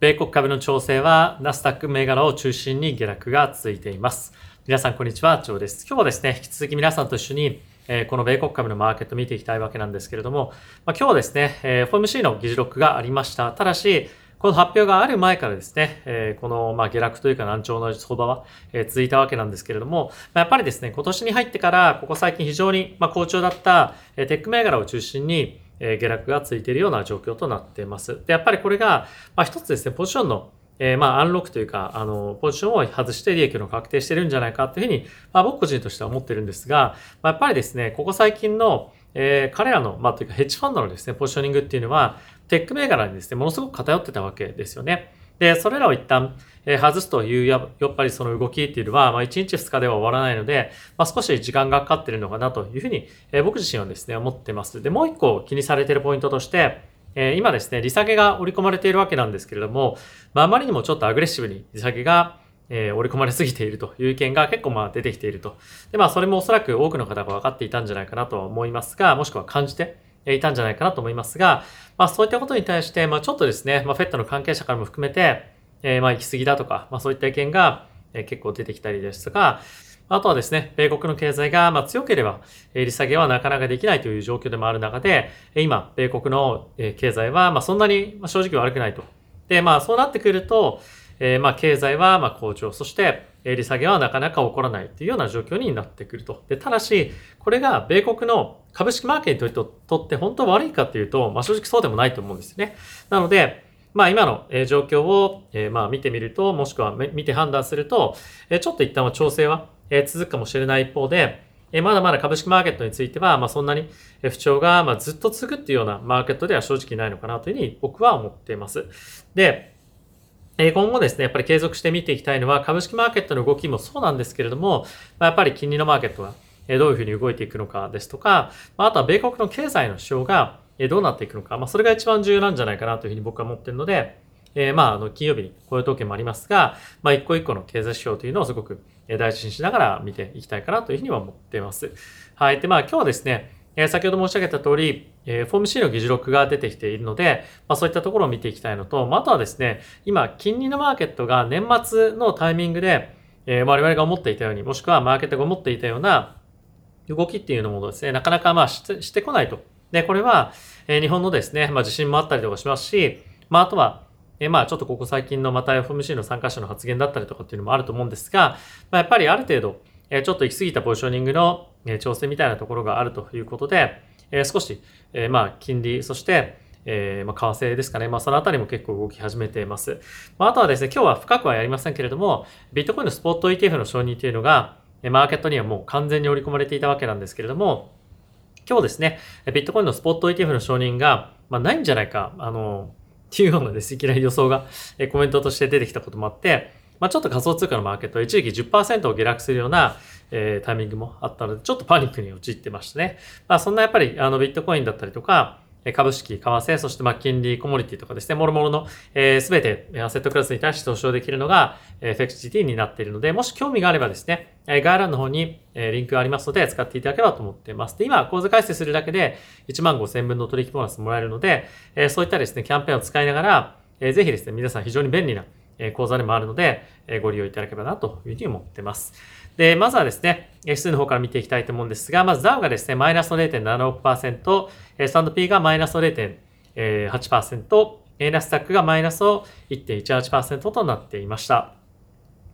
米国株の調整はナスダック銘柄を中心に下落が続いています。皆さんこんにちは、ジョーです。今日はですね、引き続き皆さんと一緒に、えこの米国株のマーケット見ていきたいわけなんですけれども、まあ、今日ですね、え FOMC の議事録がありました。ただし、この発表がある前からですね、えこの、ま下落というか難聴の相場は、え続いたわけなんですけれども、まやっぱりですね、今年に入ってから、ここ最近非常に、ま好調だった、えテック銘柄を中心に、え下落がついているような状況となっています。で、やっぱりこれが、ま一つですね、ポジションのえー、まあ、アンロックというか、あの、ポジションを外して利益の確定してるんじゃないかというふうに、まあ、僕個人としては思ってるんですが、まあ、やっぱりですね、ここ最近の、えー、彼らの、まあ、というか、ヘッジファンドのですね、ポジショニングっていうのは、テック銘柄にですね、ものすごく偏ってたわけですよね。で、それらを一旦、え、外すというや、やっぱりその動きっていうのは、まあ、1日2日では終わらないので、まあ、少し時間がかかってるのかなというふうに、え、僕自身はですね、思ってます。で、もう一個気にされてるポイントとして、え、今ですね、利下げが織り込まれているわけなんですけれども、まあ、あまりにもちょっとアグレッシブに利下げが、え、織り込まれすぎているという意見が結構まあ出てきていると。で、まあ、それもおそらく多くの方が分かっていたんじゃないかなとは思いますが、もしくは感じていたんじゃないかなと思いますが、まあ、そういったことに対して、まあ、ちょっとですね、まあ、フェットの関係者からも含めて、えー、まあ、行き過ぎだとか、まあ、そういった意見が、結構出てきたりですとか、あとはですね、米国の経済がま強ければ、利下げはなかなかできないという状況でもある中で、今、米国の経済はまあそんなに正直悪くないと。で、まあそうなってくると、えまあ経済はまあ好調、そして利下げはなかなか起こらないというような状況になってくると。で、ただし、これが米国の株式マーケットにとって本当悪いかというと、まあ正直そうでもないと思うんですよね。なので、まあ今の状況をえまあ見てみると、もしくは見て判断すると、えちょっと一旦は調整はえ続くかもしれない一方で、えまだまだ株式マーケットについては、まあ、そんなに不調が、まあずっと続くっていうようなマーケットでは正直ないのかなというふうに僕は思っています。で、今後ですね、やっぱり継続して見ていきたいのは、株式マーケットの動きもそうなんですけれども、やっぱり金利のマーケットがどういうふうに動いていくのかですとか、あとは米国の経済の主張がどうなっていくのか、まあ、それが一番重要なんじゃないかなというふうに僕は思っているので、えー、まあ、あの、金曜日に雇用統計もありますが、まあ、一個一個の経済指標というのをすごく大事にしながら見ていきたいかなというふうには思っています。はい。で、まあ、今日はですね、え、先ほど申し上げた通り、えー、フォーム C の議事録が出てきているので、まあ、そういったところを見ていきたいのと、まあ、あとはですね、今、金利のマーケットが年末のタイミングで、えー、我々が思っていたように、もしくはマーケットが思っていたような動きっていうのもですね、なかなかまあしてこないと。で、これは、え、日本のですね、まあ地震もあったりとかしますし、まああとは、えまあちょっとここ最近のまた FMC の参加者の発言だったりとかっていうのもあると思うんですが、まあ、やっぱりある程度、えちょっと行き過ぎたポジショニングの、え調整みたいなところがあるということで、え少し、えまあ金利、そして、え、まあ、為替ですかね。まあ、そのあたりも結構動き始めています。まあ、あとはですね、今日は深くはやりませんけれども、ビットコインのスポット ETF の承認というのが、マーケットにはもう完全に織り込まれていたわけなんですけれども、今日ですね、ビットコインのスポット ETF の承認が、まあ、ないんじゃないか、あの、っていうようなですね、いきなり予想が、コメントとして出てきたこともあって、まあ、ちょっと仮想通貨のマーケットは一時期10%を下落するような、えー、タイミングもあったので、ちょっとパニックに陥ってましたね。まあ、そんなやっぱり、あの、ビットコインだったりとか、株式、為替、そしてま金利、コモディティとかですね、もろもろのすべ、てアセットクラスに対して投資をできるのが、え、FXGT になっているので、もし興味があればですね、え、概要欄の方に、え、リンクがありますので使っていただければと思っています。で、今、口座開設するだけで1万5千分の取引ボーナスもらえるので、え、そういったですね、キャンペーンを使いながら、え、ぜひですね、皆さん非常に便利な講座でもあるので、ご利用いただければなというふうに思ってます。で、まずはですね、指数の方から見ていきたいと思うんですが、まず DAO がですね、マイナスの0.76%、スタンド P がマイナスの0.8%、ナスダックがマイナスの1.18%となっていました。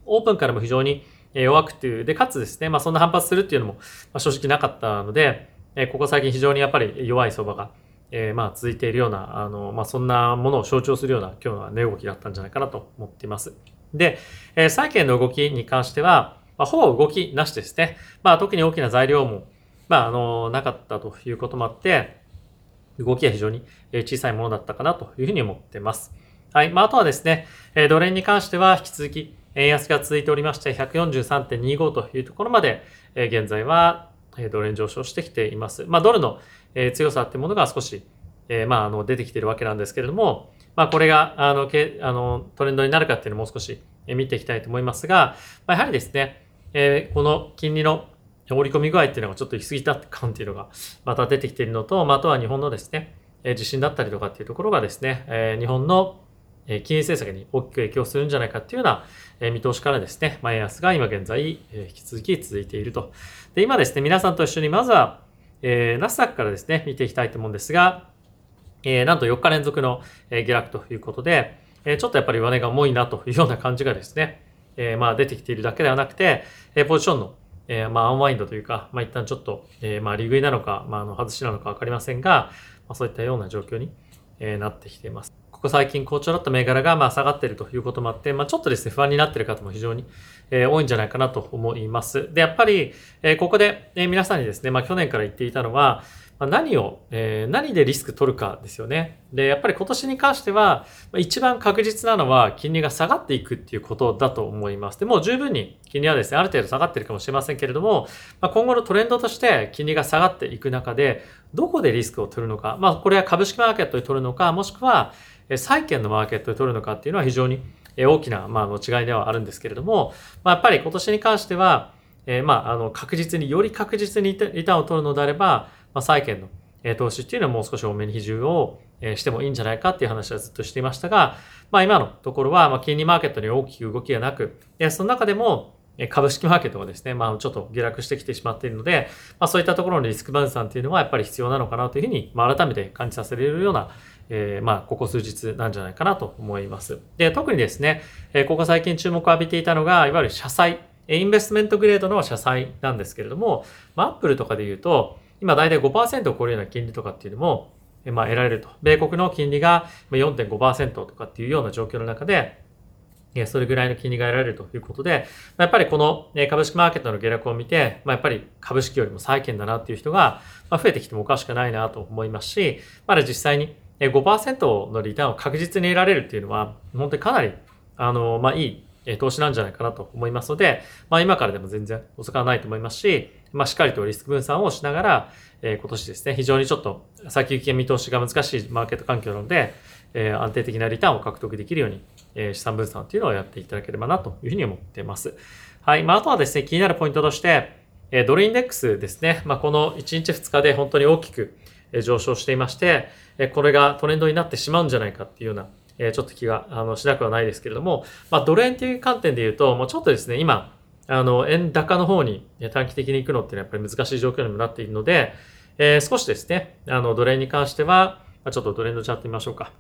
オープンからも非常に弱くて、で、かつですね、まあそんな反発するっていうのも正直なかったので、ここ最近非常にやっぱり弱い相場がえー、まあ続いているような、あの、まあそんなものを象徴するような今日の値動きだったんじゃないかなと思っています。で、えー、債券の動きに関しては、まあ、ほぼ動きなしですね。まあ特に大きな材料も、まああの、なかったということもあって、動きは非常に小さいものだったかなというふうに思っています。はい。まああとはですね、えドル円に関しては引き続き円安が続いておりまして、143.25というところまで、え現在はドル円上昇してきています。まあドルの強さっていうものが少し、えまあ、あの、出てきてるわけなんですけれども、まあ、これが、あの、けあのトレンドになるかっていうのをもう少し見ていきたいと思いますが、ま、やはりですね、えこの金利の折り込み具合っていうのがちょっと行き過ぎた感っていうのがまた出てきているのと、まあ、あとは日本のですね、地震だったりとかっていうところがですね、え日本の金融政策に大きく影響するんじゃないかっていうような見通しからですね、円安が今現在引き続き続いていると。で、今ですね、皆さんと一緒にまずは、えー、ナスダックからですね、見ていきたいと思うんですが、えー、なんと4日連続の下落ということで、えちょっとやっぱり上値が重いなというような感じがですね、えまあ出てきているだけではなくて、えポジションのえー、まあ、アンワインドというか、まあ、一旦ちょっと、えー、まあ、利食いなのか、まあ、あの、外しなのかわかりませんが、まあ、そういったような状況に、えー、なってきています。ここ最近好調だった銘柄が、まあ、下がっているということもあって、まあ、ちょっとですね、不安になっている方も非常に、えー、多いんじゃないかなと思います。で、やっぱり、えー、ここで、えー、皆さんにですね、まあ、去年から言っていたのは、まあ何を、えー、何でリスク取るかですよね。で、やっぱり今年に関しては、一番確実なのは金利が下がっていくっていうことだと思います。で、もう十分に金利はですね、ある程度下がってるかもしれませんけれども、まあ、今後のトレンドとして金利が下がっていく中で、どこでリスクを取るのか、まあ、これは株式マーケットで取るのか、もしくは、債券のマーケットで取るのかっていうのは非常に大きな、まあ、の違いではあるんですけれども、まあ、やっぱり今年に関しては、えー、まあ、あの、確実に、より確実にリターンを取るのであれば、まあ、債券の投資っていうのはもう少し多めに比重をしてもいいんじゃないかっていう話はずっとしていましたが、まあ今のところは、ま金利マーケットに大きく動きがなく、その中でも株式マーケットがですね、まあちょっと下落してきてしまっているので、まあそういったところのリスク分散っていうのはやっぱり必要なのかなというふうに、まあ改めて感じさせられるような、えー、まあここ数日なんじゃないかなと思います。で、特にですね、えここ最近注目を浴びていたのが、いわゆる社債、インベストメントグレードの社債なんですけれども、まあアップルとかで言うと、今大体5%を超えるような金利とかっていうのも、まあ、得られると。米国の金利が4.5%とかっていうような状況の中で、それぐらいの金利が得られるということで、やっぱりこの株式マーケットの下落を見て、まあ、やっぱり株式よりも債券だなっていう人が増えてきてもおかしくないなと思いますし、まだ実際に5%のリターンを確実に得られるっていうのは、本当にかなり、あの、まあ、いい投資なんじゃないかなと思いますので、まあ今からでも全然遅くはないと思いますし、まあしっかりとリスク分散をしながら、え、今年ですね、非常にちょっと先行き見通しが難しいマーケット環境なので、え、安定的なリターンを獲得できるように、え、資産分散っていうのをやっていただければなというふうに思っています。はい。まああとはですね、気になるポイントとして、えドルインデックスですね。まあこの1日2日で本当に大きく上昇していまして、えこれがトレンドになってしまうんじゃないかっていうようなえちょっと気があのしなくはないですけれども、まあ、ドル円という観点で言うと、もうちょっとですね、今、あの、円高の方に短期的に行くのっていうのはやっぱり難しい状況にもなっているので、えー、少しですね、あの、ドル円に関しては、ちょっとトレンドチャート見ましょうか。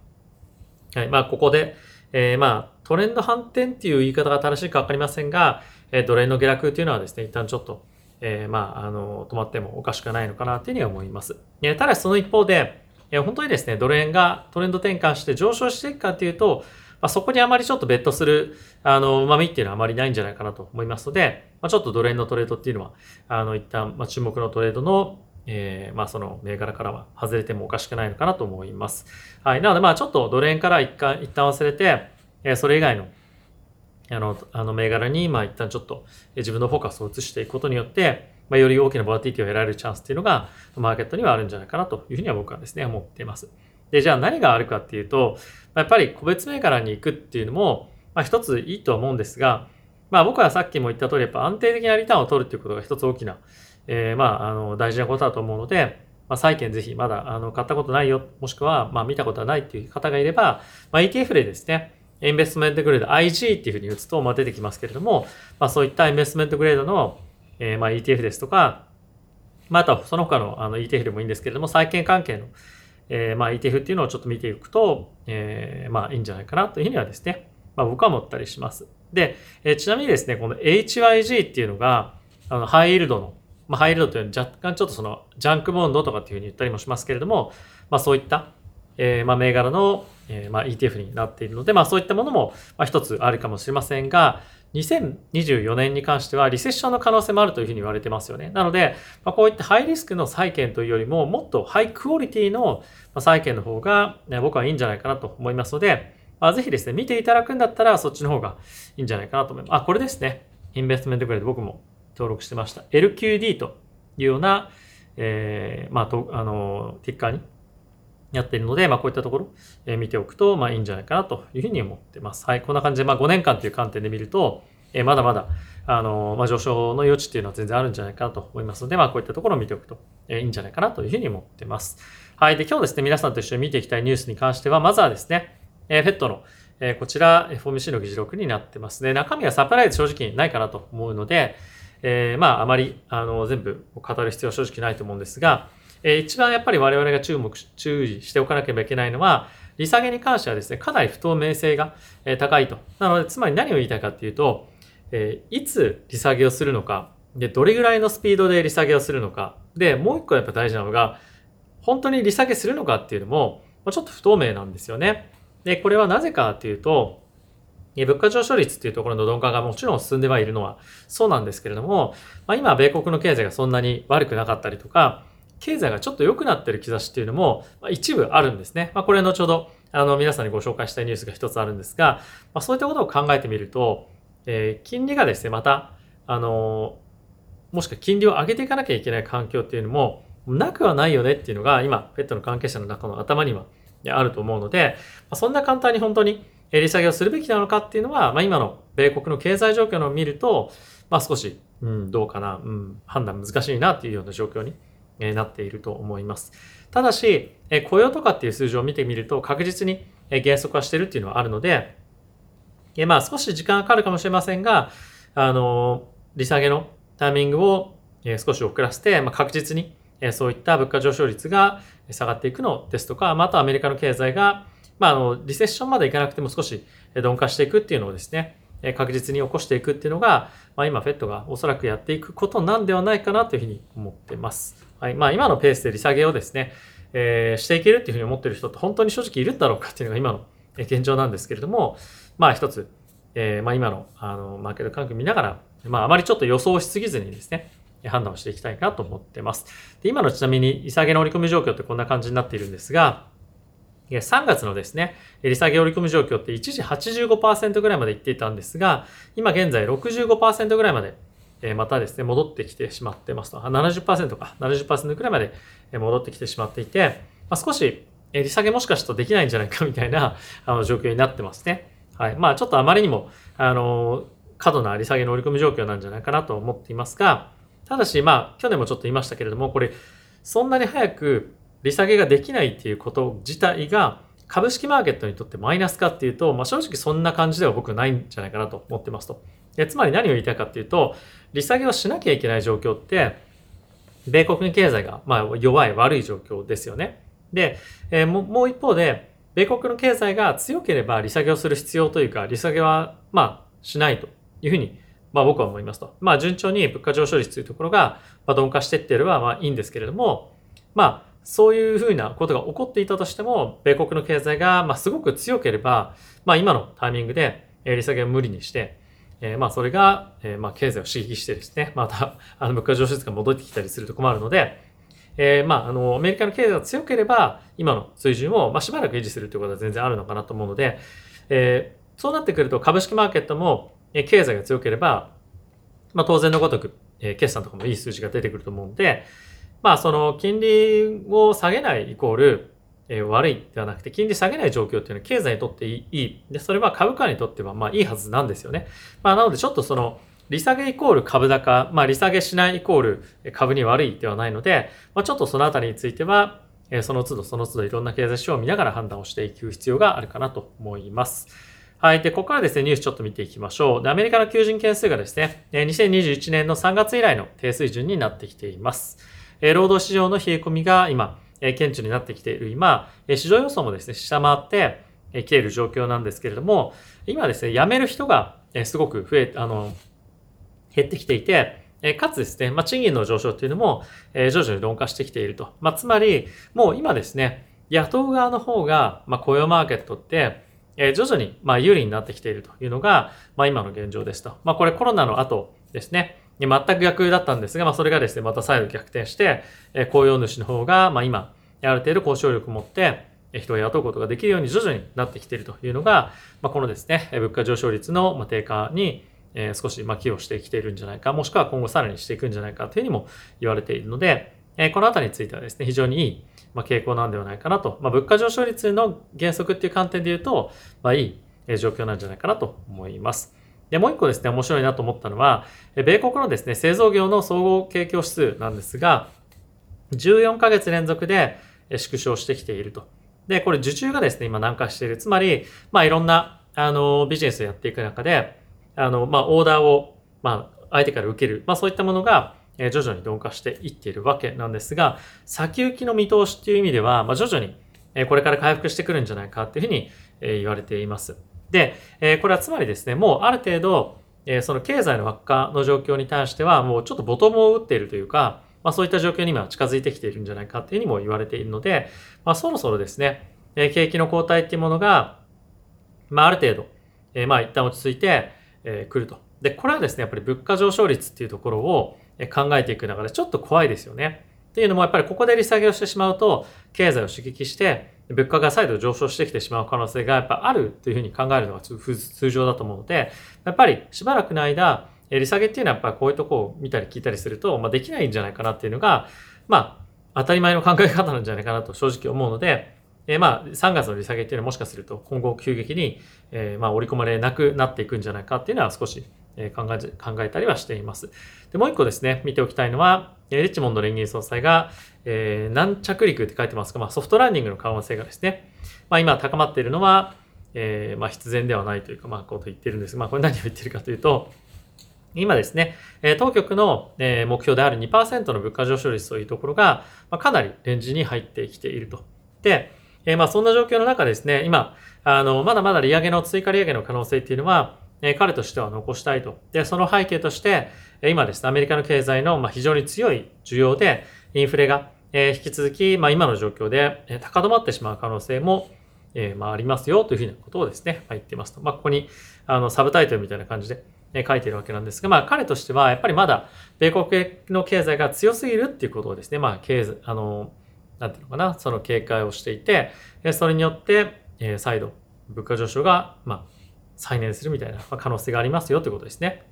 はい。まあ、ここで、えー、まあ、トレンド反転っていう言い方が正しいかわかりませんが、えー、ドル円の下落っていうのはですね、一旦ちょっと、えー、まあ、あの、止まってもおかしくないのかなというふうには思います。え、ただしその一方で、え、本当にですね、ドル円がトレンド転換して上昇していくかっていうと、まあ、そこにあまりちょっとベットする、あの、旨味っていうのはあまりないんじゃないかなと思いますので、まあ、ちょっとドル円のトレードっていうのは、あの、一旦、まあ、注目のトレードの、えー、まあ、その銘柄からは外れてもおかしくないのかなと思います。はい。なので、まあ、ちょっとドル円から一回、一旦忘れて、えー、それ以外の、あの、あの銘柄に、まあ、一旦ちょっと自分のフォーカスを移していくことによって、まあ、より大きなボラティティを得られるチャンスっていうのが、マーケットにはあるんじゃないかなというふうには僕はですね、思っています。で、じゃあ何があるかっていうと、やっぱり個別銘柄に行くっていうのも、まあ一ついいとは思うんですが、まあ僕はさっきも言った通り、やっぱ安定的なリターンを取るっていうことが一つ大きな、えー、まあ、あの、大事なことだと思うので、まあ、債券ぜひまだ、あの、買ったことないよ、もしくは、まあ、見たことはないっていう方がいれば、まあ、ETF でですね、インベストメントグレード IG っていうふうに打つと、まあ、出てきますけれども、まあ、そういったインベストメントグレードの、えー、まあ、ETF ですとか、まあ、あとはその他のあの ETF でもいいんですけれども、債券関係の、えー、まあ ETF っていうのをちょっと見ていくと、えー、まあいいんじゃないかなというふうにはですね、まあ僕は思ったりします。で、えー、ちなみにですね、この HYG っていうのが、あの、ハイイールドの、まあハイイールドというのは若干ちょっとその、ジャンクボンドとかっていうふうに言ったりもしますけれども、まあそういった、えー、まあ銘柄の、えー、まあ ETF になっているので、まあそういったものも、まあ一つあるかもしれませんが、2024年に関してはリセッションの可能性もあるというふうに言われてますよね。なので、まあ、こういったハイリスクの債券というよりも、もっとハイクオリティの債券の方が、ね、僕はいいんじゃないかなと思いますので、まあ、ぜひですね、見ていただくんだったらそっちの方がいいんじゃないかなと思います。あ、これですね。インベストメントグレード僕も登録してました。LQD というような、えー、まあ、と、あの、ティッカーにやっているので、まあ、こういったところ、えー、見ておくと、まあ、いいんじゃないかなというふうに思ってます。はい。こんな感じで、まあ、5年間という観点で見ると、えー、まだまだ、あの、まあ、上昇の余地っていうのは全然あるんじゃないかなと思いますので、まあ、こういったところを見ておくと、えー、いいんじゃないかなというふうに思ってます。はい。で、今日ですね、皆さんと一緒に見ていきたいニュースに関しては、まずはですね、えー、フェットの、えー、こちら FOMC の議事録になってますね。中身はサプライズ正直ないかなと思うので、えー、まああまりあの全部語る必要は正直ないと思うんですが、えー、一番やっぱり我々が注目、注意しておかなければいけないのは、利下げに関してはですね、かなり不透明性が高いと。なので、つまり何を言いたいかっていうと、えー、いつ利下げをするのか、で、どれぐらいのスピードで利下げをするのか。で、もう一個やっぱ大事なのが、本当に利下げするのかっていうのも、ちょっと不透明なんですよね。で、これはなぜかっていうと、物価上昇率っていうところの鈍化がもちろん進んではいるのはそうなんですけれども、まあ、今、米国の経済がそんなに悪くなかったりとか、経済がちょっと良くなってる兆しっていうのも、まあ、一部あるんですね。まあ、これ後ほど、あの、皆さんにご紹介したいニュースが一つあるんですが、まあ、そういったことを考えてみると、えー、金利がですね、また、あのもしくは金利を上げていかなきゃいけない環境っていうのも、なくはないよねっていうのが、今、ペットの関係者の中の頭にはあると思うので、そんな簡単に本当に利下げをするべきなのかっていうのは、まあ、今の米国の経済状況を見ると、まあ、少し、うん、どうかな、うん、判断難しいなっていうような状況になっていると思います。ただし、雇用とかっていう数字を見てみると確実に減速はしてるっていうのはあるので、まあ少し時間かかるかもしれませんが、あの、利下げのタイミングを少し遅らせて、まあ、確実にそういった物価上昇率が下がっていくのですとか、またアメリカの経済が、まあ、あの、リセッションまでいかなくても少し鈍化していくっていうのをですね、確実に起こしていくっていうのが、まあ、今、フェットがおそらくやっていくことなんではないかなというふうに思っています。はい。まあ、今のペースで利下げをですね、えー、していけるっていうふうに思ってる人って本当に正直いるんだろうかっていうのが今の現状なんですけれども、まあ一つ、えー、まあ今のあのマーケット環境見ながら、まああまりちょっと予想しすぎずにですね、判断をしていきたいなと思ってます。で今のちなみに利下げの織り込み状況ってこんな感じになっているんですが、3月のですね、利下げ織り込み状況って一時85%ぐらいまでいっていたんですが、今現在65%ぐらいまでまたですね、戻ってきてしまってますと。70%か、70%くらいまで戻ってきてしまっていて、まあ、少し利下げもしかしたらできないんじゃないかみたいな あの状況になってますね。はい。まあちょっとあまりにも、あの、過度な利下げの織り込み状況なんじゃないかなと思っていますが、ただし、まあ、去年もちょっと言いましたけれども、これ、そんなに早く利下げができないっていうこと自体が、株式マーケットにとってマイナスかっていうと、まあ、正直そんな感じでは僕ないんじゃないかなと思ってますと。でつまり何を言いたいかっていうと、利下げをしなきゃいけない状況って、米国の経済がまあ弱い悪い状況ですよね。で、えー、もう一方で、米国の経済が強ければ利下げをする必要というか、利下げはまあしないというふうにまあ僕は思いますと。まあ順調に物価上昇率というところがまあ鈍化していってればまあいいんですけれども、まあそういうふうなことが起こっていたとしても、米国の経済がまあすごく強ければ、まあ今のタイミングで利下げを無理にして、えー、まあそれが、えー、まあ経済を刺激してですね、またあの物価上昇率が戻ってきたりすると困るので、えー、まああのアメリカの経済が強ければ今の水準をまあしばらく維持するということは全然あるのかなと思うので、えー、そうなってくると株式マーケットもえ経済が強ければ、まあ当然のごとく、えー、決算とかもいい数字が出てくると思うので、まあその金利を下げないイコール、え、悪いではなくて、金利下げない状況っていうのは経済にとっていい。で、それは株価にとってはまあいいはずなんですよね。まあなのでちょっとその、利下げイコール株高、まあ利下げしないイコール株に悪いではないので、まあちょっとそのあたりについては、え、その都度その都度いろんな経済指標を見ながら判断をしていく必要があるかなと思います。はい。で、ここからですね、ニュースちょっと見ていきましょう。で、アメリカの求人件数がですね、2021年の3月以来の低水準になってきています。え労働市場の冷え込みが今、え顕著になってきている今、え市場予想もですね、下回ってきている状況なんですけれども、今ですね、辞める人がえすごく増え、あの、減ってきていて、えかつですね、まあ、賃金の上昇っていうのも、え徐々に鈍化してきていると。まあ、つまり、もう今ですね、雇う側の方が、まあ、雇用マーケットって、え徐々に、ま、有利になってきているというのが、ま、今の現状ですと。ま、これコロナの後ですね、全く逆だったんですが、まあ、それがですね、また再度逆転して、え雇用主の方が、まあ、今、ある程度交渉力を持って、人を雇うことができるように徐々になってきているというのが、まあ、このですね、物価上昇率の低下に、え少し、ま寄与してきているんじゃないか、もしくは今後さらにしていくんじゃないかというふうにも言われているので、えこのあたりについてはですね、非常にいい、ま傾向なんではないかなと。まあ、物価上昇率の原則っていう観点で言うと、まあ、いい状況なんじゃないかなと思います。で、もう一個ですね、面白いなと思ったのは、米国のですね、製造業の総合景況指数なんですが、14ヶ月連続で縮小してきていると。で、これ受注がですね、今難化している。つまり、まあいろんなあの、ビジネスをやっていく中で、あの、まあ、オーダーを、まあ、相手から受ける、まあ、そういったものが、え徐々に鈍化していっているわけなんですが、先行きの見通しっていう意味では、まあ、徐々に、えこれから回復してくるんじゃないかっていうふうに、え言われています。で、えこれはつまりですね、もうある程度、えその経済の悪化の状況に対しては、もうちょっとボトムを打っているというか、まあ、そういった状況に今近づいてきているんじゃないかっていうにも言われているので、まあ、そろそろですね、え景気の後退っていうものが、まあ、ある程度、えまあ、一旦落ち着いて、え来ると。で、これはですね、やっぱり物価上昇率っていうところを考えていく中でちょっと怖いですよね。っていうのもやっぱりここで利下げをしてしまうと、経済を刺激して、物価が再度上昇してきてしまう可能性がやっぱあるというふうに考えるのが通常だと思うので、やっぱりしばらくの間、利下げっていうのはやっぱりこういうとこを見たり聞いたりすると、まあ、できないんじゃないかなっていうのが、まあ、当たり前の考え方なんじゃないかなと正直思うので、え、まあ、3月の利下げっていうのはもしかすると今後急激に、え、まあ、織り込まれなくなっていくんじゃないかっていうのは少しえ考え考えたりはしています。で、もう一個ですね、見ておきたいのは、リッチモンド連銀総裁が、えー、軟着陸って書いてますが、まあ、ソフトランディングの可能性がですね、まあ、今高まっているのは、えー、まあ、必然ではないというか、まあ、こと言ってるんです。まあ、これ何を言ってるかというと、今ですね、当局の目標である2%の物価上昇率というところが、かなりレンジに入ってきていると。で、まあそんな状況の中ですね、今、あの、まだまだ利上げの追加利上げの可能性っていうのは、え彼としては残したいと。で、その背景として、今ですね、アメリカの経済の、ま非常に強い需要で、インフレが、え引き続き、まあ、今の状況で、え高止まってしまう可能性も、えまあ、りますよというふうなことをですね、ま、言ってますと。まあ、ここに、あの、サブタイトルみたいな感じで、え書いているわけなんですが、まあ、彼としては、やっぱりまだ、米国の経済が強すぎるっていうことをですね、まあ、経済、あの、なんていうのかな、その警戒をしていて、それによって、え再度、物価上昇が、まあ、再燃するみたいな可能性がありますよということですね。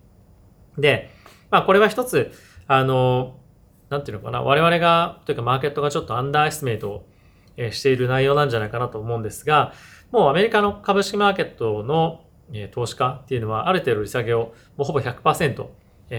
で、まあこれは一つ、あの、なんていうのかな、我々が、というかマーケットがちょっとアンダーエスメイトをしている内容なんじゃないかなと思うんですが、もうアメリカの株式マーケットの投資家っていうのはある程度利下げをもうほぼ100%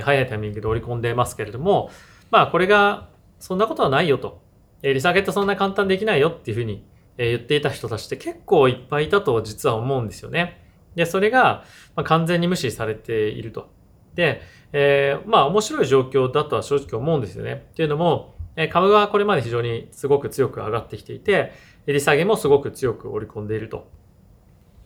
早いタイミングで織り込んでますけれども、まあこれがそんなことはないよと。利下げってそんな簡単できないよっていうふうに言っていた人たちって結構いっぱいいたと実は思うんですよね。で、それが、ま完全に無視されていると。で、えー、まあ面白い状況だとは正直思うんですよね。っていうのも、え株がこれまで非常にすごく強く上がってきていて、利下げもすごく強く織り込んでいると。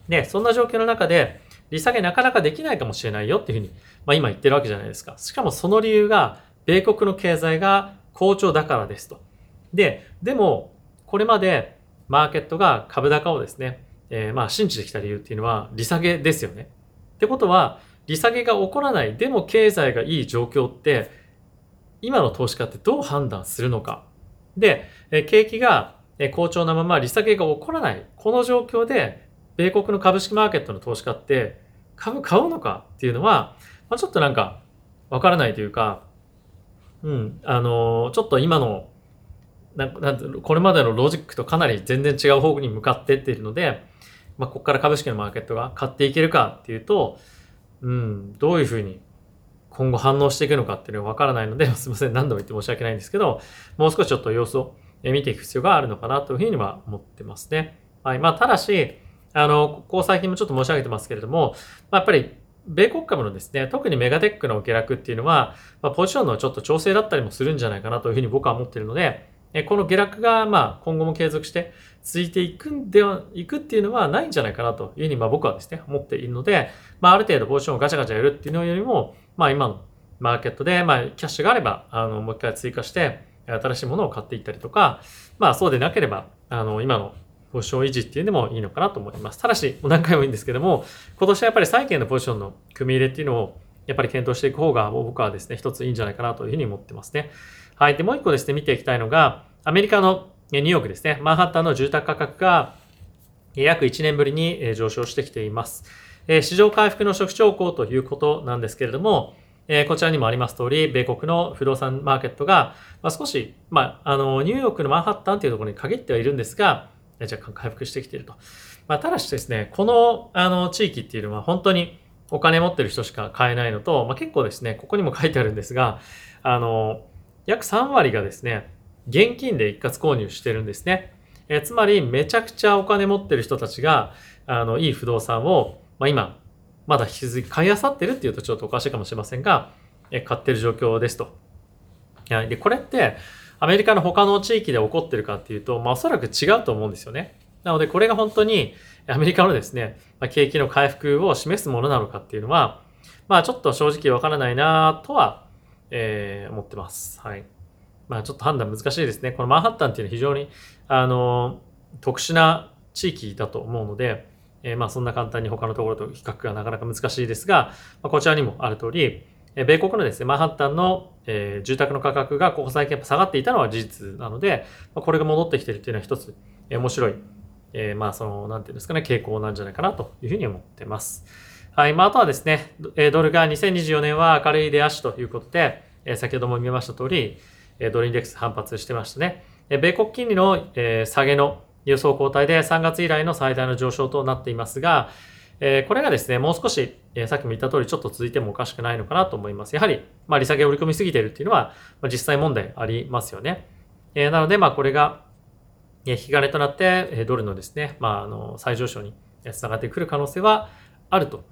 で、そんな状況の中で、利下げなかなかできないかもしれないよっていうふうに、まあ今言ってるわけじゃないですか。しかもその理由が、米国の経済が好調だからですと。で、でも、これまでマーケットが株高をですね、えー、まあ信じてきた理由っていうのは利下げですよね。ってことは、利下げが起こらない、でも経済がいい状況って、今の投資家ってどう判断するのか。で、え景気が好調なまま利下げが起こらない。この状況で、米国の株式マーケットの投資家って株買うのか？っていうのは、まあ、ちょっとなんかわからないというか、うん、あのー、ちょっと今のなんなんこれまでのロジックとかなり全然違う方向に向かってっているので、まあ、ここから株式のマーケットが買っていけるかっていうと、うん、どういうふうに今後反応していくのかっていうのがわからないので、すみません、何度も言って申し訳ないんですけど、もう少しちょっと様子を見ていく必要があるのかなというふうには思ってますね。はい。まあ、ただし、あの、ここ最近もちょっと申し上げてますけれども、まあ、やっぱり米国株のですね、特にメガテックの下落っていうのは、まあ、ポジションのちょっと調整だったりもするんじゃないかなというふうに僕は思っているので、この下落が、まあ、今後も継続して続いていくんでは、いくっていうのはないんじゃないかなというふうに、まあ僕はですね、思っているので、まあある程度ポジションをガチャガチャやるっていうのよりも、まあ今のマーケットで、まあキャッシュがあれば、あの、もう一回追加して、新しいものを買っていったりとか、まあそうでなければ、あの、今のポジション維持っていうのもいいのかなと思います。ただし、もう何回もいいんですけども、今年はやっぱり債券のポジションの組み入れっていうのを、やっぱり検討していく方が、僕はですね、一ついいんじゃないかなというふうに思ってますね。はい。で、もう一個ですね、見ていきたいのが、アメリカのニューヨークですね、マンハッタンの住宅価格が約1年ぶりに上昇してきています。市場回復の初期兆候ということなんですけれども、こちらにもあります通り、米国の不動産マーケットが少し、まあ、あの、ニューヨークのマンハッタンというところに限ってはいるんですが、若干回復してきていると。まあ、ただしですね、この、あの、地域っていうのは本当にお金持ってる人しか買えないのと、まあ、結構ですね、ここにも書いてあるんですが、あの、約3割がですね、現金で一括購入してるんですね。えつまり、めちゃくちゃお金持ってる人たちが、あの、いい不動産をまあ、今、まだ引き続き買い漁ってるっていうとちょっとおかしいかもしれませんが、え買ってる状況ですと。はい。で、これって、アメリカの他の地域で起こってるかっていうと、まあ、おそらく違うと思うんですよね。なので、これが本当にアメリカのですね、まあ、景気の回復を示すものなのかっていうのは、まあ、ちょっと正直わからないなとは、えー、思ってます。はい。まあ、ちょっと判断難しいですね。このマンハッタンっていうのは非常に、あの、特殊な地域だと思うので、えー、まあ、そんな簡単に他のところと比較がなかなか難しいですが、まあ、こちらにもある通り、え米国のですね、マンハッタンの、えー、住宅の価格がここ最近下がっていたのは事実なので、まあ、これが戻ってきてるっていうのは一つ、えー、面白い、えー、まあその、なんていうんですかね、傾向なんじゃないかなというふうに思ってます。はい。まあ、あとはですね、ドルが2024年は明るい出足ということで、先ほども見ました通り、ドルインデックス反発してましたね。米国金利の、下げの予想後退で3月以来の最大の上昇となっていますが、これがですね、もう少し、さっきも言った通りちょっと続いてもおかしくないのかなと思います。やはり、まあ、利下げを織り込みすぎているっていうのは、実際問題ありますよね。なので、まあ、これが、引き金となって、ドルのですね、まあ、あの、再上昇につながってくる可能性はあると、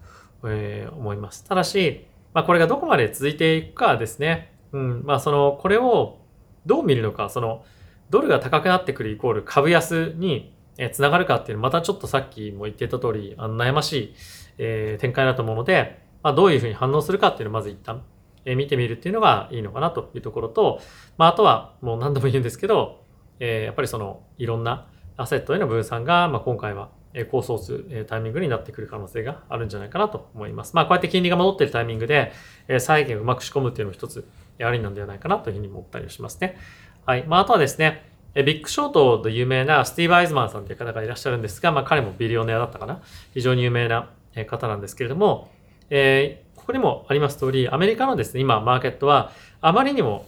え思います。ただし、まあ、これがどこまで続いていくかですね。うん、まあ、その、これをどう見るのか、その、ドルが高くなってくるイコール株安につながるかっていうのまたちょっとさっきも言ってた通り、あの悩ましい、えー、展開だと思うので、まあ、どういうふうに反応するかっていうのをまず一旦、えー、見てみるっていうのがいいのかなというところと、まあ、あとはもう何度も言うんですけど、えー、やっぱりそのいろんなアセットへの分散が、まあ、今回は高ソースタイミングになってくる可能性があるんじゃないかなと思います。まあ、こうやって金利が戻っているタイミングで、債券をうまく仕込むっていうのも一つありなんではないかなというふうに思ったりしますね。はい。まあ、あとはですね、ビッグショートで有名なスティーブ・アイズマンさんという方がいらっしゃるんですが、まあ、彼もビリオネアだったかな。非常に有名な方なんですけれども、えー、ここにもあります通り、アメリカのですね、今、マーケットはあまりにも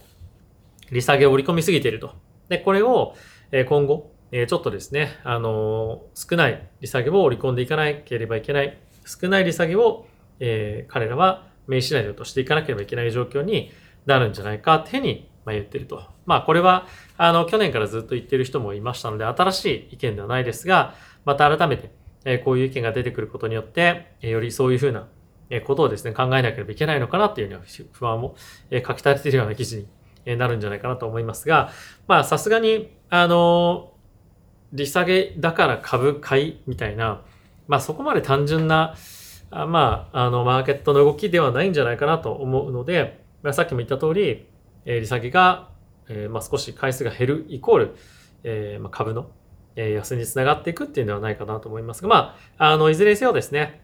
利下げを織り込みすぎていると。で、これを今後、ちょっとですね、あの少ない利下げを織り込んでいかなければいけない。少ない利下げを、え、彼らはメインシナリオとしていかなければいけない状況になるんじゃないかっていうふうにま、言ってると。まあこれはあの去年からずっと言ってる人もいましたので新しい意見ではないですが、また改めて、えこういう意見が出てくることによって、えよりそういうふうなことをですね、考えなければいけないのかなっていうような不安も書き立てているような記事になるんじゃないかなと思いますが、まあさすがに、あの、利下げだから株買いみたいな、まあそこまで単純な、まあ、あの、マーケットの動きではないんじゃないかなと思うので、ま、さっきも言った通り、えー、利下げが、えーまあ、少し回数が減るイコール、えーまあ、株の、えー、安につながっていくっていうのではないかなと思いますが、まあ、あの、いずれにせよですね、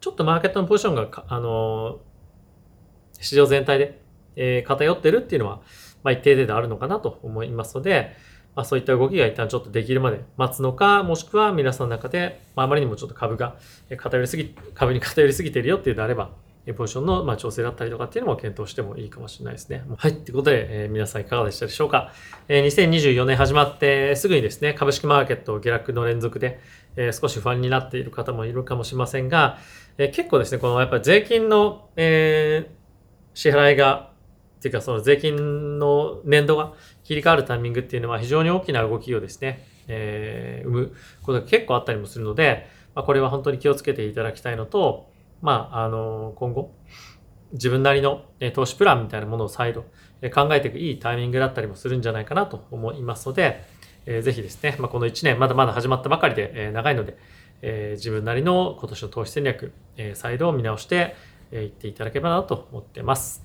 ちょっとマーケットのポジションが、あの、市場全体で、え、偏ってるっていうのは、まあ、一定程度あるのかなと思いますので、まあ、そういった動きが一旦ちょっとできるまで待つのか、もしくは皆さんの中で、まあ、あまりにもちょっと株が偏りすぎ、株に偏りすぎてるよっていうのであれば、ポジションのま調整だったりとかっていうのも検討してもいいかもしれないですね。はい。ということで、えー、皆さんいかがでしたでしょうか。えー、2024年始まってすぐにですね、株式マーケット下落の連続で、えー、少し不安になっている方もいるかもしれませんが、え、結構ですね、このやっぱり税金の、え、支払いが、っていうかその税金の年度が切り替わるタイミングっていうのは非常に大きな動きをですね、えー、生むことが結構あったりもするので、まあ、これは本当に気をつけていただきたいのと、まあ、あの、今後、自分なりの投資プランみたいなものを再度考えていくいいタイミングだったりもするんじゃないかなと思いますので、えー、ぜひですね、まあ、この1年まだまだ始まったばかりで、えー、長いので、えー、自分なりの今年の投資戦略、えー、再度見直してい、えー、っていただければなと思ってます。